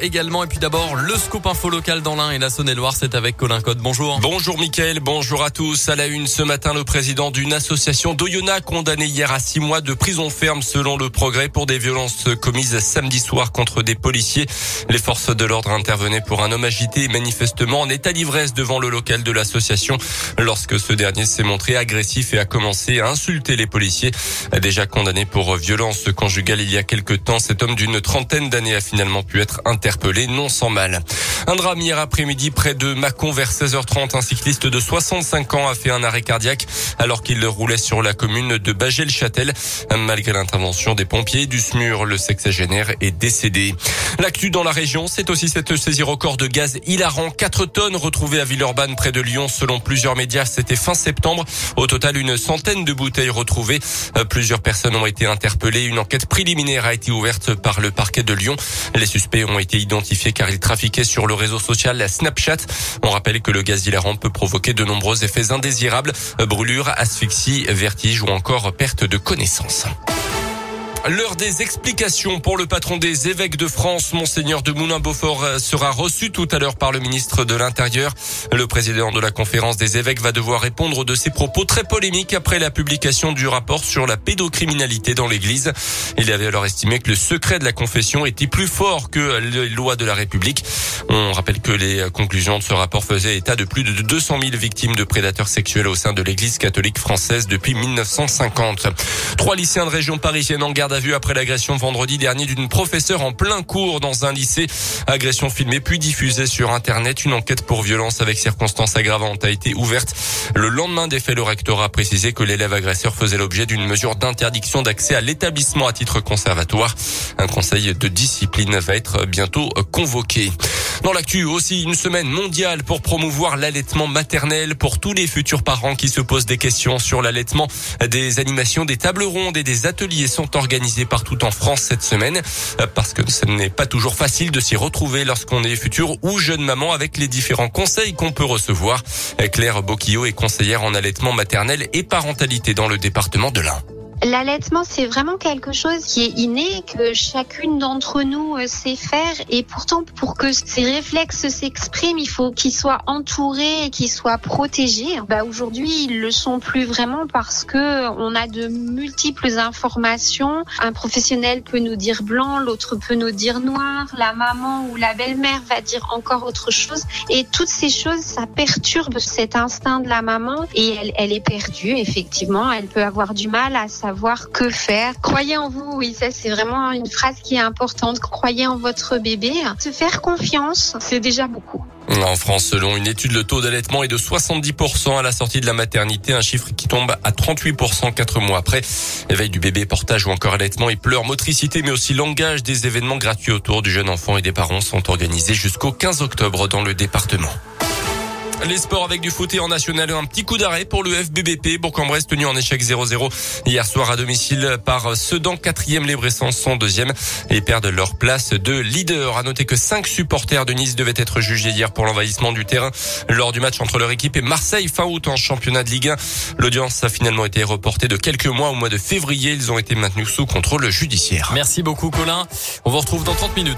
Également et puis d'abord le scoop info local dans l'Ain et la Saône-et-Loire c'est avec Colin Code. Bonjour. Bonjour Mickaël, bonjour à tous. À la une ce matin, le président d'une association d'Oyonnax condamné hier à six mois de prison ferme selon le progrès pour des violences commises samedi soir contre des policiers. Les forces de l'ordre intervenaient pour un homme agité manifestement en état d'ivresse devant le local de l'association lorsque ce dernier s'est montré agressif et a commencé à insulter les policiers. Déjà condamné pour violence conjugale il y a quelque temps, cet homme d'une trentaine d'années a finalement pu être interpellé non sans mal. Un drame hier après-midi près de Mâcon vers 16h30. Un cycliste de 65 ans a fait un arrêt cardiaque alors qu'il roulait sur la commune de Bagel-Châtel. Malgré l'intervention des pompiers du SMUR, le sexagénaire est décédé. L'actu dans la région, c'est aussi cette saisie record de gaz hilarant. 4 tonnes retrouvées à Villeurbanne près de Lyon. Selon plusieurs médias, c'était fin septembre. Au total, une centaine de bouteilles retrouvées. Euh, plusieurs personnes ont été interpellées. Une enquête préliminaire a été ouverte par le parquet de Lyon. Les suspects ont été identifiés car ils trafiquaient sur le réseau social Snapchat. On rappelle que le gaz hilarant peut provoquer de nombreux effets indésirables, brûlures, asphyxie, vertige ou encore perte de connaissance. L'heure des explications pour le patron des évêques de France, Monseigneur de Moulin-Beaufort, euh, sera reçu tout à l'heure par le ministre de l'Intérieur. Le président de la conférence des évêques va devoir répondre de ses propos très polémiques après la publication du rapport sur la pédocriminalité dans l'église. Il avait alors estimé que le secret de la confession était plus fort que les lois de la République. On rappelle que les conclusions de ce rapport faisaient état de plus de 200 000 victimes de prédateurs sexuels au sein de l'église catholique française depuis 1950. Trois lycéens de région parisienne en garde vu après l'agression vendredi dernier d'une professeure en plein cours dans un lycée. Agression filmée puis diffusée sur Internet. Une enquête pour violence avec circonstances aggravantes a été ouverte. Le lendemain des faits, le recteur a précisé que l'élève agresseur faisait l'objet d'une mesure d'interdiction d'accès à l'établissement à titre conservatoire. Un conseil de discipline va être bientôt convoqué. Dans l'actu aussi, une semaine mondiale pour promouvoir l'allaitement maternel pour tous les futurs parents qui se posent des questions sur l'allaitement. Des animations, des tables rondes et des ateliers sont organisés partout en France cette semaine parce que ce n'est pas toujours facile de s'y retrouver lorsqu'on est futur ou jeune maman avec les différents conseils qu'on peut recevoir. Claire Bocchio est conseillère en allaitement maternel et parentalité dans le département de l'Ain. L'allaitement, c'est vraiment quelque chose qui est inné, que chacune d'entre nous euh, sait faire. Et pourtant, pour que ces réflexes s'expriment, il faut qu'ils soient entourés et qu'ils soient protégés. Bah, aujourd'hui, ils le sont plus vraiment parce que on a de multiples informations. Un professionnel peut nous dire blanc, l'autre peut nous dire noir, la maman ou la belle-mère va dire encore autre chose. Et toutes ces choses, ça perturbe cet instinct de la maman et elle, elle est perdue, effectivement. Elle peut avoir du mal à savoir que faire. Croyez en vous, oui, ça c'est vraiment une phrase qui est importante. Croyez en votre bébé. Se faire confiance, c'est déjà beaucoup. En France, selon une étude, le taux d'allaitement est de 70% à la sortie de la maternité, un chiffre qui tombe à 38% quatre mois après. Éveil du bébé, portage ou encore allaitement et pleurs, motricité, mais aussi langage. Des événements gratuits autour du jeune enfant et des parents sont organisés jusqu'au 15 octobre dans le département. Les sports avec du foot et en national, un petit coup d'arrêt pour le FBBP. Bourg-en-Bresse tenu en échec 0-0 hier soir à domicile par Sedan, quatrième. Les Bressans sont deuxième et perdent leur place de leader. À noter que cinq supporters de Nice devaient être jugés hier pour l'envahissement du terrain lors du match entre leur équipe et Marseille fin août en championnat de Ligue 1. L'audience a finalement été reportée de quelques mois au mois de février. Ils ont été maintenus sous contrôle judiciaire. Merci beaucoup Colin. On vous retrouve dans 30 minutes.